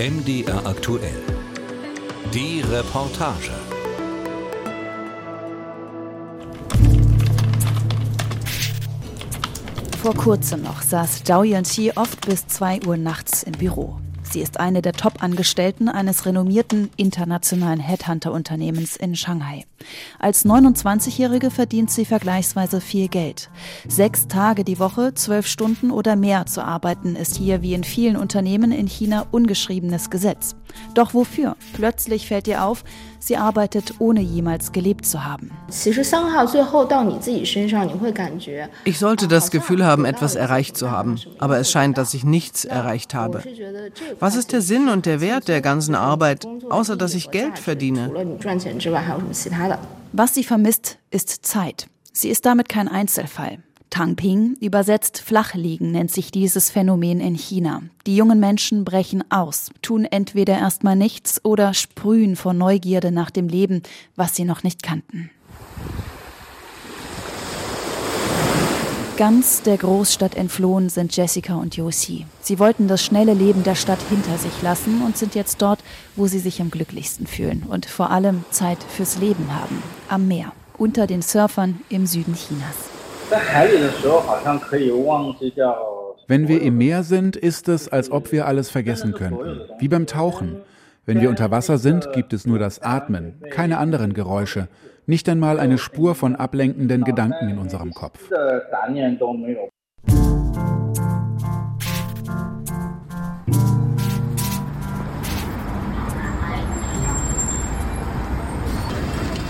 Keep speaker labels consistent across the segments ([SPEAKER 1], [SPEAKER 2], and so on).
[SPEAKER 1] MDR aktuell. Die Reportage.
[SPEAKER 2] Vor kurzem noch saß Zhao Yanqi oft bis 2 Uhr nachts im Büro. Sie ist eine der Top-Angestellten eines renommierten internationalen Headhunter-Unternehmens in Shanghai. Als 29-Jährige verdient sie vergleichsweise viel Geld. Sechs Tage die Woche, zwölf Stunden oder mehr zu arbeiten, ist hier wie in vielen Unternehmen in China ungeschriebenes Gesetz. Doch wofür? Plötzlich fällt ihr auf, sie arbeitet ohne jemals gelebt zu haben.
[SPEAKER 3] Ich sollte das Gefühl haben, etwas erreicht zu haben, aber es scheint, dass ich nichts erreicht habe. Was ist der Sinn und der Wert der ganzen Arbeit, außer dass ich Geld verdiene?
[SPEAKER 2] Was sie vermisst, ist Zeit. Sie ist damit kein Einzelfall. Tangping, übersetzt Flachliegen, nennt sich dieses Phänomen in China. Die jungen Menschen brechen aus, tun entweder erstmal nichts oder sprühen vor Neugierde nach dem Leben, was sie noch nicht kannten. Ganz der Großstadt entflohen sind Jessica und Josie. Sie wollten das schnelle Leben der Stadt hinter sich lassen und sind jetzt dort, wo sie sich am glücklichsten fühlen und vor allem Zeit fürs Leben haben. Am Meer, unter den Surfern im Süden Chinas.
[SPEAKER 4] Wenn wir im Meer sind, ist es, als ob wir alles vergessen könnten. Wie beim Tauchen. Wenn wir unter Wasser sind, gibt es nur das Atmen, keine anderen Geräusche. Nicht einmal eine Spur von ablenkenden Gedanken in unserem Kopf.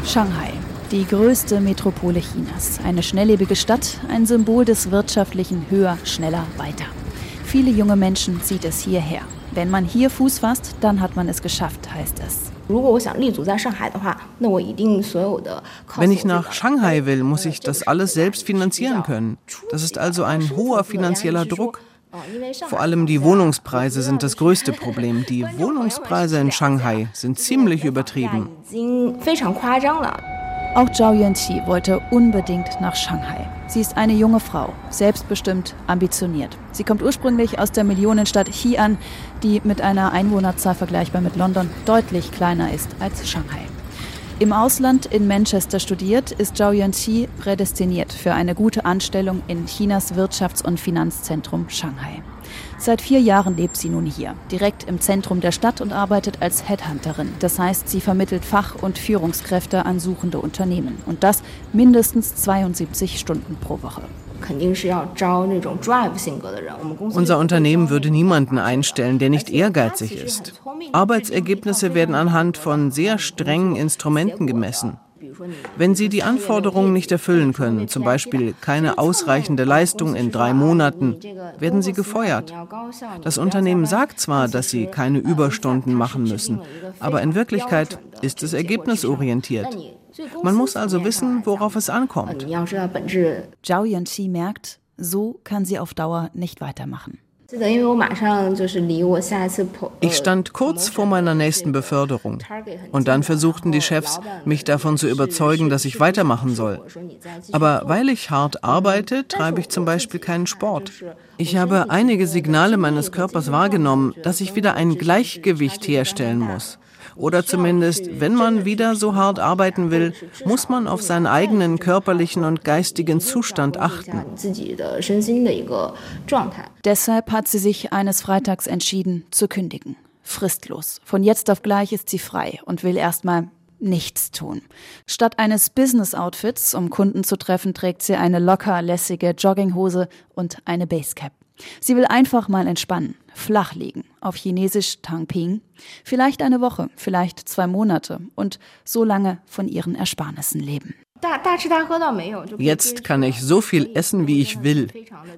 [SPEAKER 2] Shanghai, die größte Metropole Chinas. Eine schnelllebige Stadt, ein Symbol des wirtschaftlichen Höher, schneller, weiter. Viele junge Menschen zieht es hierher. Wenn man hier Fuß fasst, dann hat man es geschafft, heißt es.
[SPEAKER 3] Wenn ich nach Shanghai will, muss ich das alles selbst finanzieren können. Das ist also ein hoher finanzieller Druck. Vor allem die Wohnungspreise sind das größte Problem. Die Wohnungspreise in Shanghai sind ziemlich übertrieben.
[SPEAKER 2] Auch Zhao Yanqi wollte unbedingt nach Shanghai. Sie ist eine junge Frau, selbstbestimmt, ambitioniert. Sie kommt ursprünglich aus der Millionenstadt Xi'an, die mit einer Einwohnerzahl vergleichbar mit London deutlich kleiner ist als Shanghai. Im Ausland in Manchester studiert, ist Zhao Yanqi prädestiniert für eine gute Anstellung in Chinas Wirtschafts- und Finanzzentrum Shanghai. Seit vier Jahren lebt sie nun hier, direkt im Zentrum der Stadt und arbeitet als Headhunterin. Das heißt, sie vermittelt Fach- und Führungskräfte an suchende Unternehmen. Und das mindestens 72 Stunden pro Woche.
[SPEAKER 3] Unser Unternehmen würde niemanden einstellen, der nicht ehrgeizig ist. Arbeitsergebnisse werden anhand von sehr strengen Instrumenten gemessen. Wenn Sie die Anforderungen nicht erfüllen können, zum Beispiel keine ausreichende Leistung in drei Monaten, werden Sie gefeuert. Das Unternehmen sagt zwar, dass Sie keine Überstunden machen müssen, aber in Wirklichkeit ist es ergebnisorientiert. Man muss also wissen, worauf es ankommt.
[SPEAKER 2] Zhao Yanqi merkt, so kann sie auf Dauer nicht weitermachen.
[SPEAKER 3] Ich stand kurz vor meiner nächsten Beförderung. Und dann versuchten die Chefs, mich davon zu überzeugen, dass ich weitermachen soll. Aber weil ich hart arbeite, treibe ich zum Beispiel keinen Sport. Ich habe einige Signale meines Körpers wahrgenommen, dass ich wieder ein Gleichgewicht herstellen muss. Oder zumindest, wenn man wieder so hart arbeiten will, muss man auf seinen eigenen körperlichen und geistigen Zustand achten.
[SPEAKER 2] Deshalb hat sie sich eines Freitags entschieden, zu kündigen. Fristlos. Von jetzt auf gleich ist sie frei und will erstmal nichts tun. Statt eines Business-Outfits, um Kunden zu treffen, trägt sie eine locker lässige Jogginghose und eine Basecap. Sie will einfach mal entspannen, flach liegen, auf Chinesisch Tangping, vielleicht eine Woche, vielleicht zwei Monate und so lange von ihren Ersparnissen leben.
[SPEAKER 3] Jetzt kann ich so viel essen, wie ich will,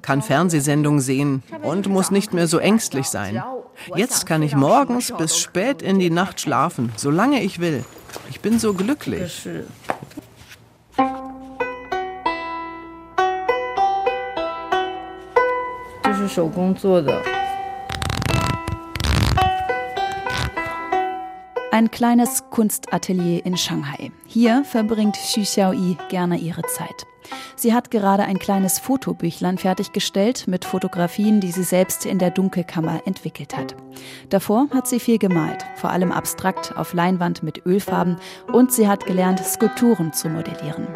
[SPEAKER 3] kann Fernsehsendungen sehen und muss nicht mehr so ängstlich sein. Jetzt kann ich morgens bis spät in die Nacht schlafen, solange ich will. Ich bin so glücklich.
[SPEAKER 5] 是手工做的。
[SPEAKER 2] Ein kleines Kunstatelier in Shanghai. Hier verbringt Xu Xiaoyi gerne ihre Zeit. Sie hat gerade ein kleines Fotobüchlein fertiggestellt mit Fotografien, die sie selbst in der Dunkelkammer entwickelt hat. Davor hat sie viel gemalt, vor allem abstrakt auf Leinwand mit Ölfarben und sie hat gelernt, Skulpturen zu modellieren.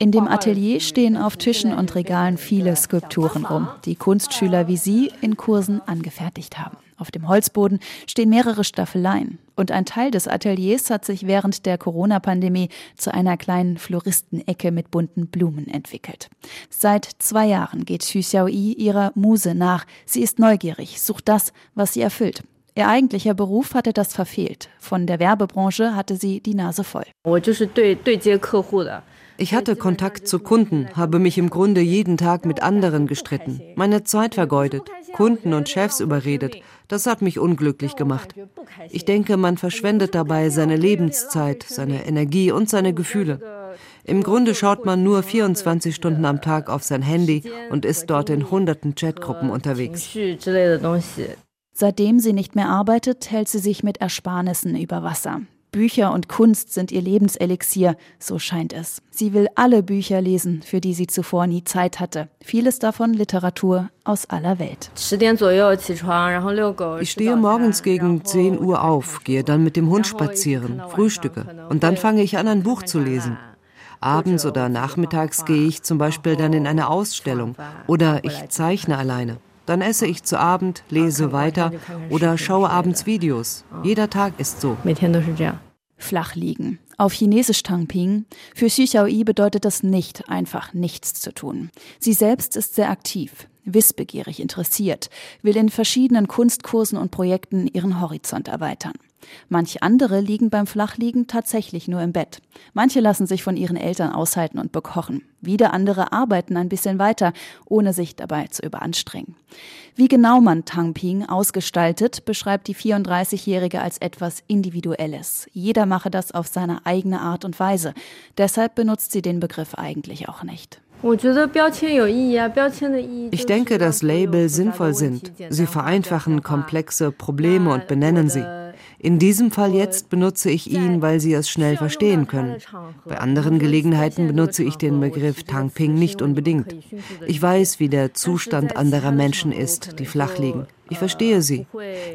[SPEAKER 2] In dem Atelier stehen auf Tischen und Regalen viele Skulpturen rum, die Kunstschüler wie sie in Kursen angefertigt haben. Auf dem Holzboden stehen mehrere Staffeleien. Und ein Teil des Ateliers hat sich während der Corona-Pandemie zu einer kleinen Floristenecke mit bunten Blumen entwickelt. Seit zwei Jahren geht Xu Xiaoyi ihrer Muse nach. Sie ist neugierig, sucht das, was sie erfüllt. Ihr eigentlicher Beruf hatte das verfehlt. Von der Werbebranche hatte sie die Nase voll.
[SPEAKER 6] Ich hatte Kontakt zu Kunden, habe mich im Grunde jeden Tag mit anderen gestritten, meine Zeit vergeudet, Kunden und Chefs überredet. Das hat mich unglücklich gemacht. Ich denke, man verschwendet dabei seine Lebenszeit, seine Energie und seine Gefühle. Im Grunde schaut man nur 24 Stunden am Tag auf sein Handy und ist dort in hunderten Chatgruppen unterwegs.
[SPEAKER 2] Seitdem sie nicht mehr arbeitet, hält sie sich mit Ersparnissen über Wasser. Bücher und Kunst sind ihr Lebenselixier, so scheint es. Sie will alle Bücher lesen, für die sie zuvor nie Zeit hatte. Vieles davon Literatur aus aller Welt.
[SPEAKER 6] Ich stehe morgens gegen 10 Uhr auf, gehe dann mit dem Hund spazieren, frühstücke und dann fange ich an, ein Buch zu lesen. Abends oder nachmittags gehe ich zum Beispiel dann in eine Ausstellung oder ich zeichne alleine. Dann esse ich zu Abend, lese weiter oder schaue abends Videos. Jeder Tag ist so.
[SPEAKER 2] Flach liegen. Auf Chinesisch Tangping. Für Xu Xiaoyi bedeutet das nicht einfach nichts zu tun. Sie selbst ist sehr aktiv, wissbegierig interessiert, will in verschiedenen Kunstkursen und Projekten ihren Horizont erweitern. Manche andere liegen beim Flachliegen tatsächlich nur im Bett. Manche lassen sich von ihren Eltern aushalten und bekochen. Wieder andere arbeiten ein bisschen weiter, ohne sich dabei zu überanstrengen. Wie genau man Tangping ausgestaltet, beschreibt die 34-Jährige als etwas Individuelles. Jeder mache das auf seine eigene Art und Weise. Deshalb benutzt sie den Begriff eigentlich auch nicht.
[SPEAKER 6] Ich denke, dass Label sinnvoll sind. Sie vereinfachen komplexe Probleme und benennen sie. In diesem Fall jetzt benutze ich ihn, weil Sie es schnell verstehen können. Bei anderen Gelegenheiten benutze ich den Begriff Tangping nicht unbedingt. Ich weiß, wie der Zustand anderer Menschen ist, die flach liegen. Ich verstehe sie.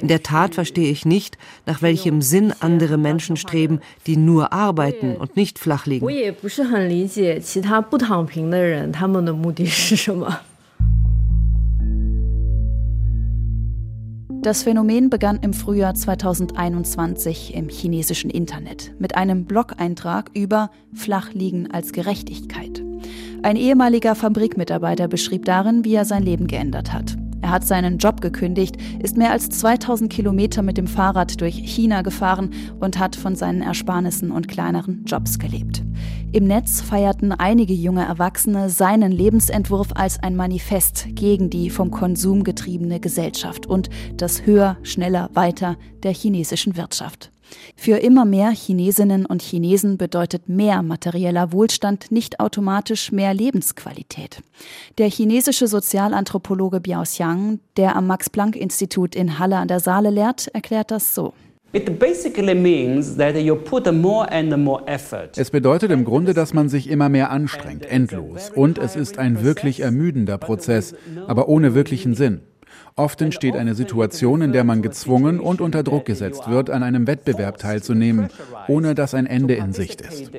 [SPEAKER 6] In der Tat verstehe ich nicht, nach welchem Sinn andere Menschen streben, die nur arbeiten und nicht flach liegen.
[SPEAKER 2] Das Phänomen begann im Frühjahr 2021 im chinesischen Internet mit einem Blog-Eintrag über Flachliegen als Gerechtigkeit. Ein ehemaliger Fabrikmitarbeiter beschrieb darin, wie er sein Leben geändert hat. Er hat seinen Job gekündigt, ist mehr als 2000 Kilometer mit dem Fahrrad durch China gefahren und hat von seinen Ersparnissen und kleineren Jobs gelebt. Im Netz feierten einige junge Erwachsene seinen Lebensentwurf als ein Manifest gegen die vom Konsum getriebene Gesellschaft und das Höher, Schneller, Weiter der chinesischen Wirtschaft. Für immer mehr Chinesinnen und Chinesen bedeutet mehr materieller Wohlstand nicht automatisch mehr Lebensqualität. Der chinesische Sozialanthropologe Biao Xiang, der am Max-Planck-Institut in Halle an der Saale lehrt, erklärt das so.
[SPEAKER 4] Es bedeutet im Grunde, dass man sich immer mehr anstrengt, endlos. Und es ist ein wirklich ermüdender Prozess, aber ohne wirklichen Sinn. Oft entsteht eine Situation, in der man gezwungen und unter Druck gesetzt wird, an einem Wettbewerb teilzunehmen, ohne dass ein Ende in Sicht ist.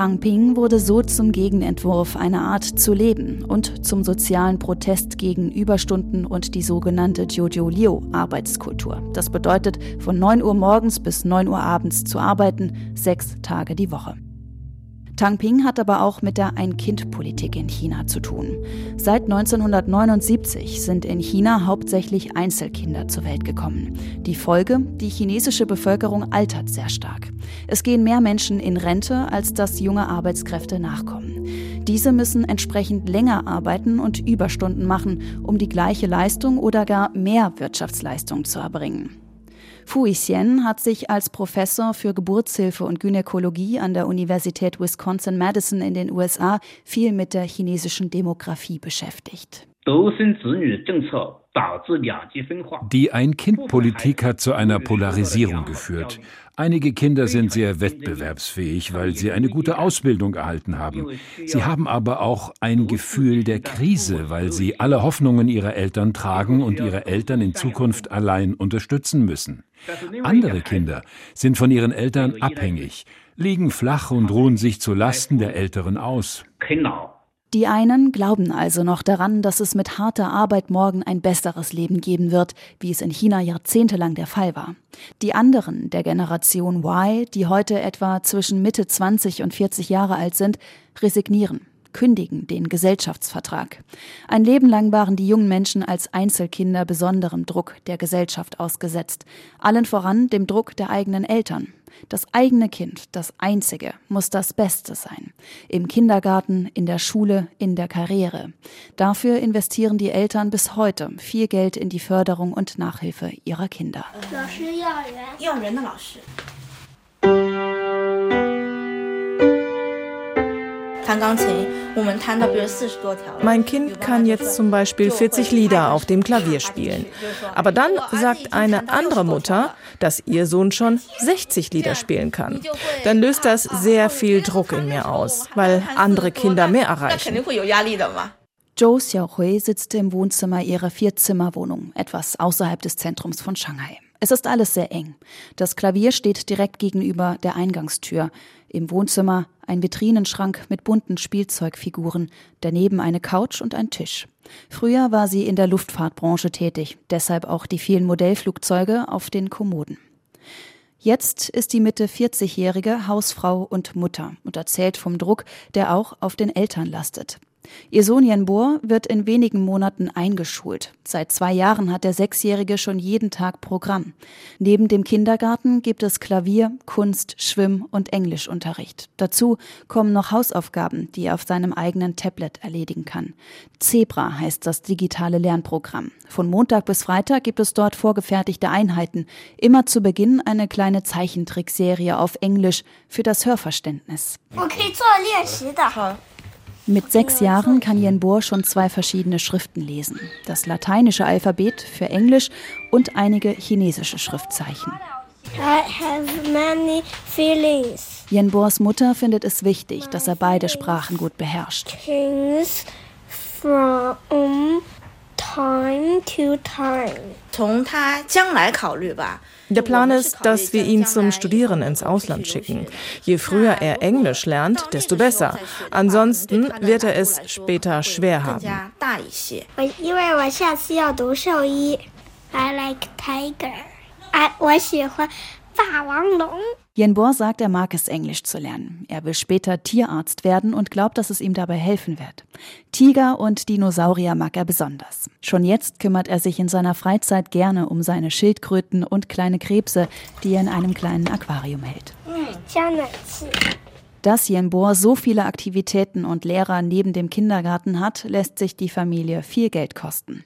[SPEAKER 2] Tangping wurde so zum Gegenentwurf einer Art zu leben und zum sozialen Protest gegen Überstunden und die sogenannte Jojo Liu Arbeitskultur. Das bedeutet, von 9 Uhr morgens bis 9 Uhr abends zu arbeiten, sechs Tage die Woche. Tang Ping hat aber auch mit der Ein-Kind-Politik in China zu tun. Seit 1979 sind in China hauptsächlich Einzelkinder zur Welt gekommen. Die Folge, die chinesische Bevölkerung altert sehr stark. Es gehen mehr Menschen in Rente, als dass junge Arbeitskräfte nachkommen. Diese müssen entsprechend länger arbeiten und Überstunden machen, um die gleiche Leistung oder gar mehr Wirtschaftsleistung zu erbringen. Fu Yixien hat sich als Professor für Geburtshilfe und Gynäkologie an der Universität Wisconsin-Madison in den USA viel mit der chinesischen Demografie beschäftigt.
[SPEAKER 7] Die Ein-Kind-Politik hat zu einer Polarisierung geführt. Einige Kinder sind sehr wettbewerbsfähig, weil sie eine gute Ausbildung erhalten haben. Sie haben aber auch ein Gefühl der Krise, weil sie alle Hoffnungen ihrer Eltern tragen und ihre Eltern in Zukunft allein unterstützen müssen. Andere Kinder sind von ihren Eltern abhängig, liegen flach und ruhen sich zu Lasten der Älteren aus.
[SPEAKER 2] Die einen glauben also noch daran, dass es mit harter Arbeit morgen ein besseres Leben geben wird, wie es in China jahrzehntelang der Fall war. Die anderen der Generation Y, die heute etwa zwischen Mitte 20 und 40 Jahre alt sind, resignieren, kündigen den Gesellschaftsvertrag. Ein Leben lang waren die jungen Menschen als Einzelkinder besonderem Druck der Gesellschaft ausgesetzt, allen voran dem Druck der eigenen Eltern. Das eigene Kind, das einzige, muss das Beste sein. Im Kindergarten, in der Schule, in der Karriere. Dafür investieren die Eltern bis heute viel Geld in die Förderung und Nachhilfe ihrer Kinder.
[SPEAKER 8] Mein Kind kann jetzt zum Beispiel 40 Lieder auf dem Klavier spielen. Aber dann sagt eine andere Mutter, dass ihr Sohn schon 60 Lieder spielen kann. Dann löst das sehr viel Druck in mir aus, weil andere Kinder mehr erreichen.
[SPEAKER 2] Zhou Xiaohui sitzt im Wohnzimmer ihrer Vierzimmerwohnung, etwas außerhalb des Zentrums von Shanghai. Es ist alles sehr eng. Das Klavier steht direkt gegenüber der Eingangstür. Im Wohnzimmer ein Vitrinenschrank mit bunten Spielzeugfiguren, daneben eine Couch und ein Tisch. Früher war sie in der Luftfahrtbranche tätig, deshalb auch die vielen Modellflugzeuge auf den Kommoden. Jetzt ist die Mitte 40-jährige Hausfrau und Mutter und erzählt vom Druck, der auch auf den Eltern lastet. Ihr Sohn Jenbor wird in wenigen Monaten eingeschult. Seit zwei Jahren hat der Sechsjährige schon jeden Tag Programm. Neben dem Kindergarten gibt es Klavier, Kunst, Schwimm- und Englischunterricht. Dazu kommen noch Hausaufgaben, die er auf seinem eigenen Tablet erledigen kann. Zebra heißt das digitale Lernprogramm. Von Montag bis Freitag gibt es dort vorgefertigte Einheiten. Immer zu Beginn eine kleine Zeichentrickserie auf Englisch für das Hörverständnis. Okay, mit sechs Jahren kann Yen Bo schon zwei verschiedene Schriften lesen. Das lateinische Alphabet für Englisch und einige chinesische Schriftzeichen. Yen Bors Mutter findet es wichtig, dass er beide Sprachen gut beherrscht. From
[SPEAKER 8] time to time. Der Plan ist, dass wir ihn zum Studieren ins Ausland schicken. Je früher er Englisch lernt, desto besser. Ansonsten wird er es später schwer haben. I like tiger. 我喜欢霸王龙。
[SPEAKER 2] Yen Bo sagt, er mag es, Englisch zu lernen. Er will später Tierarzt werden und glaubt, dass es ihm dabei helfen wird. Tiger und Dinosaurier mag er besonders. Schon jetzt kümmert er sich in seiner Freizeit gerne um seine Schildkröten und kleine Krebse, die er in einem kleinen Aquarium hält. Dass Yen Bo so viele Aktivitäten und Lehrer neben dem Kindergarten hat, lässt sich die Familie viel Geld kosten.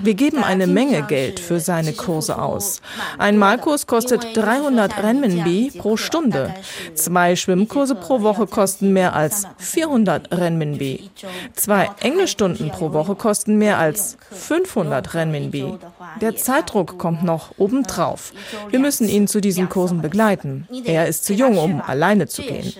[SPEAKER 8] Wir geben eine Menge Geld für seine Kurse aus. Ein Malkurs kostet 300 Renminbi pro Stunde. Zwei Schwimmkurse pro Woche kosten mehr als 400 Renminbi. Zwei Englischstunden pro Woche kosten mehr als 500 Renminbi. Der Zeitdruck kommt noch obendrauf. Wir müssen ihn zu diesen Kursen begleiten. Er ist zu jung, um alleine zu gehen.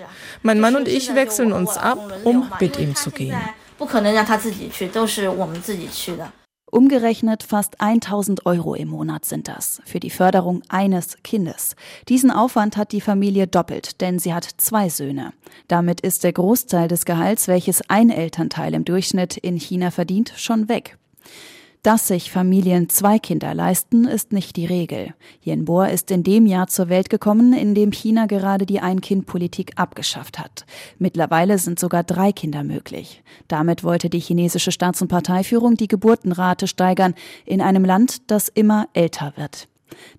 [SPEAKER 8] Mein Mann und ich wechseln uns ab, um mit ihm zu gehen. 不可能让他自己去，都是我们自己去的。
[SPEAKER 2] Umgerechnet fast 1000 Euro im Monat sind das für die Förderung eines Kindes. Diesen Aufwand hat die Familie doppelt, denn sie hat zwei Söhne. Damit ist der Großteil des Gehalts, welches ein Elternteil im Durchschnitt in China verdient, schon weg. Dass sich Familien zwei Kinder leisten, ist nicht die Regel. Yen Bo ist in dem Jahr zur Welt gekommen, in dem China gerade die Ein-Kind-Politik abgeschafft hat. Mittlerweile sind sogar drei Kinder möglich. Damit wollte die chinesische Staats- und Parteiführung die Geburtenrate steigern in einem Land, das immer älter wird.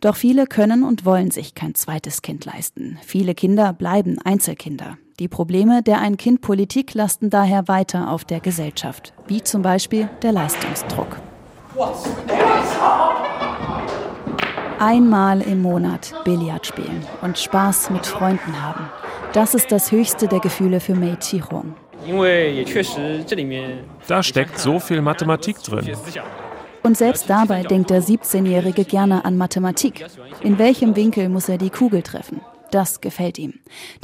[SPEAKER 2] Doch viele können und wollen sich kein zweites Kind leisten. Viele Kinder bleiben Einzelkinder. Die Probleme der Ein-Kind-Politik lasten daher weiter auf der Gesellschaft, wie zum Beispiel der Leistungsdruck. Einmal im Monat Billard spielen und Spaß mit Freunden haben. Das ist das höchste der Gefühle für Mei Qihong.
[SPEAKER 9] Da steckt so viel Mathematik drin.
[SPEAKER 2] Und selbst dabei denkt der 17-Jährige gerne an Mathematik. In welchem Winkel muss er die Kugel treffen? Das gefällt ihm.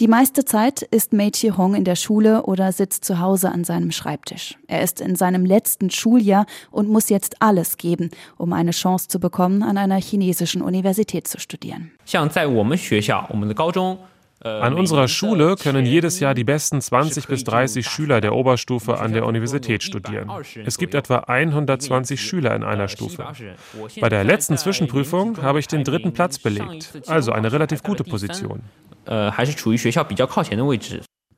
[SPEAKER 2] Die meiste Zeit ist Mei Chi-hong in der Schule oder sitzt zu Hause an seinem Schreibtisch. Er ist in seinem letzten Schuljahr und muss jetzt alles geben, um eine Chance zu bekommen, an einer chinesischen Universität zu studieren.
[SPEAKER 9] 像在我们学校，我们的高中 An unserer Schule können jedes Jahr die besten 20 bis 30 Schüler der Oberstufe an der Universität studieren. Es gibt etwa 120 Schüler in einer Stufe. Bei der letzten Zwischenprüfung habe ich den dritten Platz belegt, also eine relativ gute Position.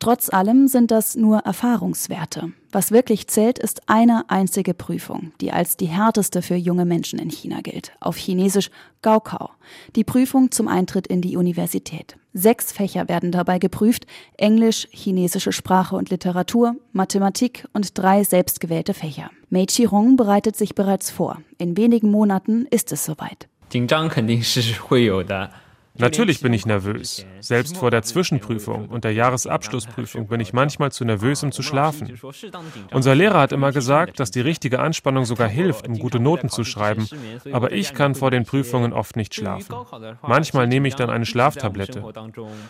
[SPEAKER 2] Trotz allem sind das nur Erfahrungswerte. Was wirklich zählt, ist eine einzige Prüfung, die als die härteste für junge Menschen in China gilt. Auf Chinesisch Gaokao. Die Prüfung zum Eintritt in die Universität. Sechs Fächer werden dabei geprüft, Englisch, chinesische Sprache und Literatur, Mathematik und drei selbstgewählte Fächer. Mei Qirong bereitet sich bereits vor. In wenigen Monaten ist es soweit.
[SPEAKER 9] Natürlich bin ich nervös. Selbst vor der Zwischenprüfung und der Jahresabschlussprüfung bin ich manchmal zu nervös, um zu schlafen. Unser Lehrer hat immer gesagt, dass die richtige Anspannung sogar hilft, um gute Noten zu schreiben, aber ich kann vor den Prüfungen oft nicht schlafen. Manchmal nehme ich dann eine Schlaftablette.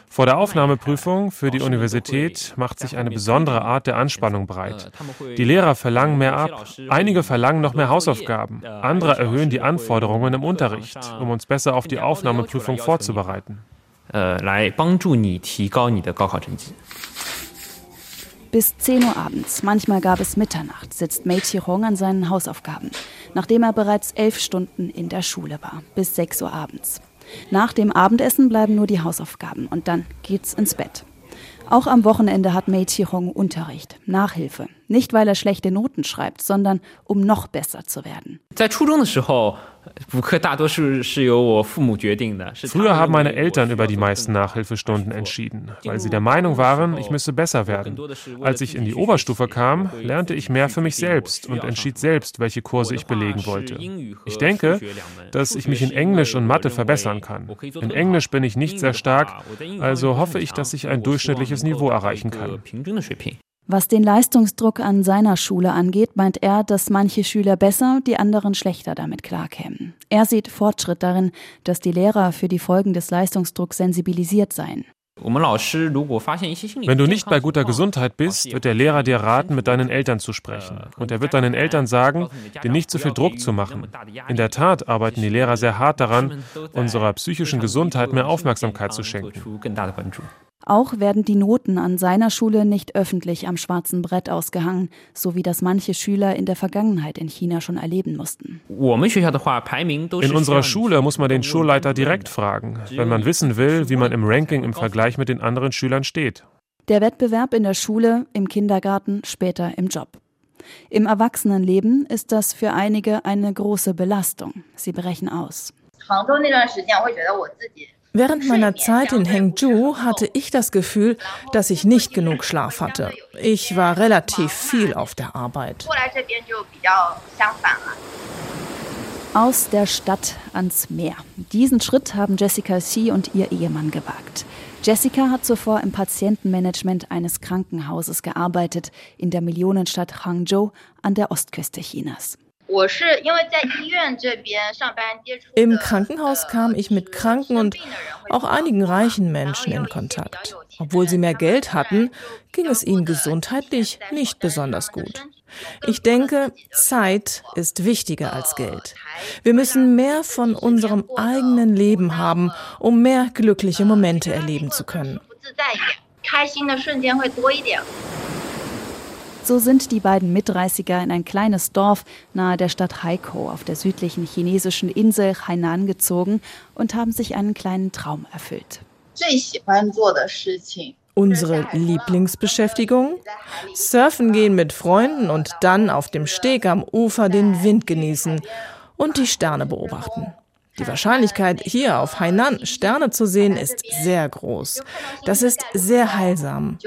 [SPEAKER 9] Vor der Aufnahmeprüfung für die Universität macht sich eine besondere Art der Anspannung breit. Die Lehrer verlangen mehr ab, einige verlangen noch mehr Hausaufgaben, andere erhöhen die Anforderungen im Unterricht, um uns besser auf die Aufnahmeprüfung vorzubereiten vorzubereiten.
[SPEAKER 2] Bis 10 Uhr abends, manchmal gab es Mitternacht, sitzt Mei Chi-hong an seinen Hausaufgaben, nachdem er bereits elf Stunden in der Schule war, bis 6 Uhr abends. Nach dem Abendessen bleiben nur die Hausaufgaben und dann geht's ins Bett. Auch am Wochenende hat Mei Chi-hong Unterricht, Nachhilfe. Nicht, weil er schlechte Noten schreibt, sondern um noch besser zu werden.
[SPEAKER 9] Früher haben meine Eltern über die meisten Nachhilfestunden entschieden, weil sie der Meinung waren, ich müsse besser werden. Als ich in die Oberstufe kam, lernte ich mehr für mich selbst und entschied selbst, welche Kurse ich belegen wollte. Ich denke, dass ich mich in Englisch und Mathe verbessern kann. In Englisch bin ich nicht sehr stark, also hoffe ich, dass ich ein durchschnittliches Niveau erreichen kann.
[SPEAKER 2] Was den Leistungsdruck an seiner Schule angeht, meint er, dass manche Schüler besser, die anderen schlechter damit klarkämen. Er sieht Fortschritt darin, dass die Lehrer für die Folgen des Leistungsdrucks sensibilisiert seien.
[SPEAKER 9] Wenn du nicht bei guter Gesundheit bist, wird der Lehrer dir raten, mit deinen Eltern zu sprechen. Und er wird deinen Eltern sagen, dir nicht zu so viel Druck zu machen. In der Tat arbeiten die Lehrer sehr hart daran, unserer psychischen Gesundheit mehr Aufmerksamkeit zu schenken.
[SPEAKER 2] Auch werden die Noten an seiner Schule nicht öffentlich am schwarzen Brett ausgehangen, so wie das manche Schüler in der Vergangenheit in China schon erleben mussten.
[SPEAKER 9] In unserer Schule muss man den Schulleiter direkt fragen, wenn man wissen will, wie man im Ranking im Vergleich mit den anderen Schülern steht.
[SPEAKER 2] Der Wettbewerb in der Schule, im Kindergarten, später im Job. Im Erwachsenenleben ist das für einige eine große Belastung. Sie brechen aus.
[SPEAKER 8] Während meiner Zeit in Hengzhou hatte ich das Gefühl, dass ich nicht genug Schlaf hatte. Ich war relativ viel auf der Arbeit.
[SPEAKER 2] Aus der Stadt ans Meer. Diesen Schritt haben Jessica Xi und ihr Ehemann gewagt. Jessica hat zuvor im Patientenmanagement eines Krankenhauses gearbeitet in der Millionenstadt Hangzhou an der Ostküste Chinas.
[SPEAKER 8] Im Krankenhaus kam ich mit kranken und auch einigen reichen Menschen in Kontakt. Obwohl sie mehr Geld hatten, ging es ihnen gesundheitlich nicht besonders gut. Ich denke, Zeit ist wichtiger als Geld. Wir müssen mehr von unserem eigenen Leben haben, um mehr glückliche Momente erleben zu können.
[SPEAKER 2] So sind die beiden Mitreißiger in ein kleines Dorf nahe der Stadt Haikou auf der südlichen chinesischen Insel Hainan gezogen und haben sich einen kleinen Traum erfüllt.
[SPEAKER 8] Unsere Lieblingsbeschäftigung? Surfen gehen mit Freunden und dann auf dem Steg am Ufer den Wind genießen und die Sterne beobachten. Die Wahrscheinlichkeit, hier auf Hainan Sterne zu sehen, ist sehr groß. Das ist sehr heilsam.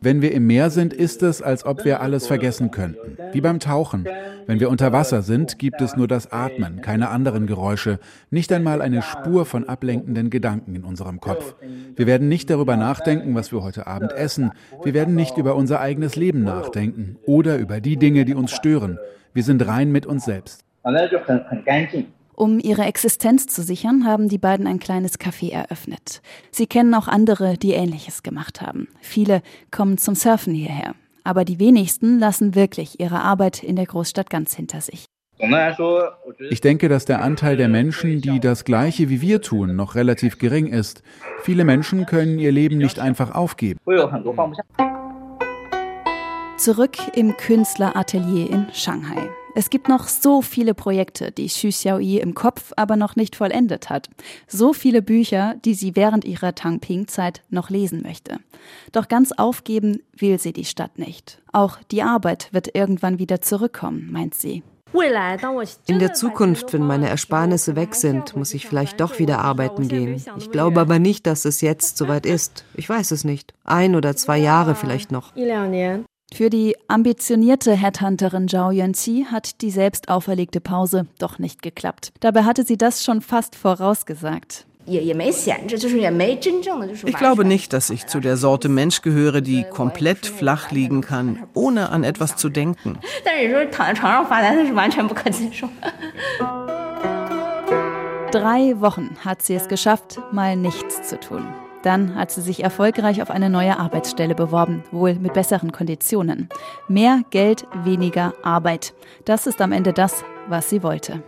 [SPEAKER 4] Wenn wir im Meer sind, ist es, als ob wir alles vergessen könnten. Wie beim Tauchen. Wenn wir unter Wasser sind, gibt es nur das Atmen, keine anderen Geräusche, nicht einmal eine Spur von ablenkenden Gedanken in unserem Kopf. Wir werden nicht darüber nachdenken, was wir heute Abend essen. Wir werden nicht über unser eigenes Leben nachdenken oder über die Dinge, die uns stören. Wir sind rein mit uns selbst.
[SPEAKER 2] Um ihre Existenz zu sichern, haben die beiden ein kleines Café eröffnet. Sie kennen auch andere, die Ähnliches gemacht haben. Viele kommen zum Surfen hierher. Aber die wenigsten lassen wirklich ihre Arbeit in der Großstadt ganz hinter sich.
[SPEAKER 4] Ich denke, dass der Anteil der Menschen, die das Gleiche wie wir tun, noch relativ gering ist. Viele Menschen können ihr Leben nicht einfach aufgeben.
[SPEAKER 2] Zurück im Künstleratelier in Shanghai. Es gibt noch so viele Projekte, die Xu Xiaoyi im Kopf aber noch nicht vollendet hat. So viele Bücher, die sie während ihrer Tangping-Zeit noch lesen möchte. Doch ganz aufgeben will sie die Stadt nicht. Auch die Arbeit wird irgendwann wieder zurückkommen, meint sie.
[SPEAKER 6] In der Zukunft, wenn meine Ersparnisse weg sind, muss ich vielleicht doch wieder arbeiten gehen. Ich glaube aber nicht, dass es jetzt soweit ist. Ich weiß es nicht. Ein oder zwei Jahre vielleicht noch.
[SPEAKER 2] Für die ambitionierte Headhunterin Zhao Yuanqi hat die selbst auferlegte Pause doch nicht geklappt. Dabei hatte sie das schon fast vorausgesagt.
[SPEAKER 3] Ich glaube nicht, dass ich zu der Sorte Mensch gehöre, die komplett flach liegen kann, ohne an etwas zu denken.
[SPEAKER 2] Drei Wochen hat sie es geschafft, mal nichts zu tun. Dann hat sie sich erfolgreich auf eine neue Arbeitsstelle beworben, wohl mit besseren Konditionen. Mehr Geld, weniger Arbeit. Das ist am Ende das, was sie wollte.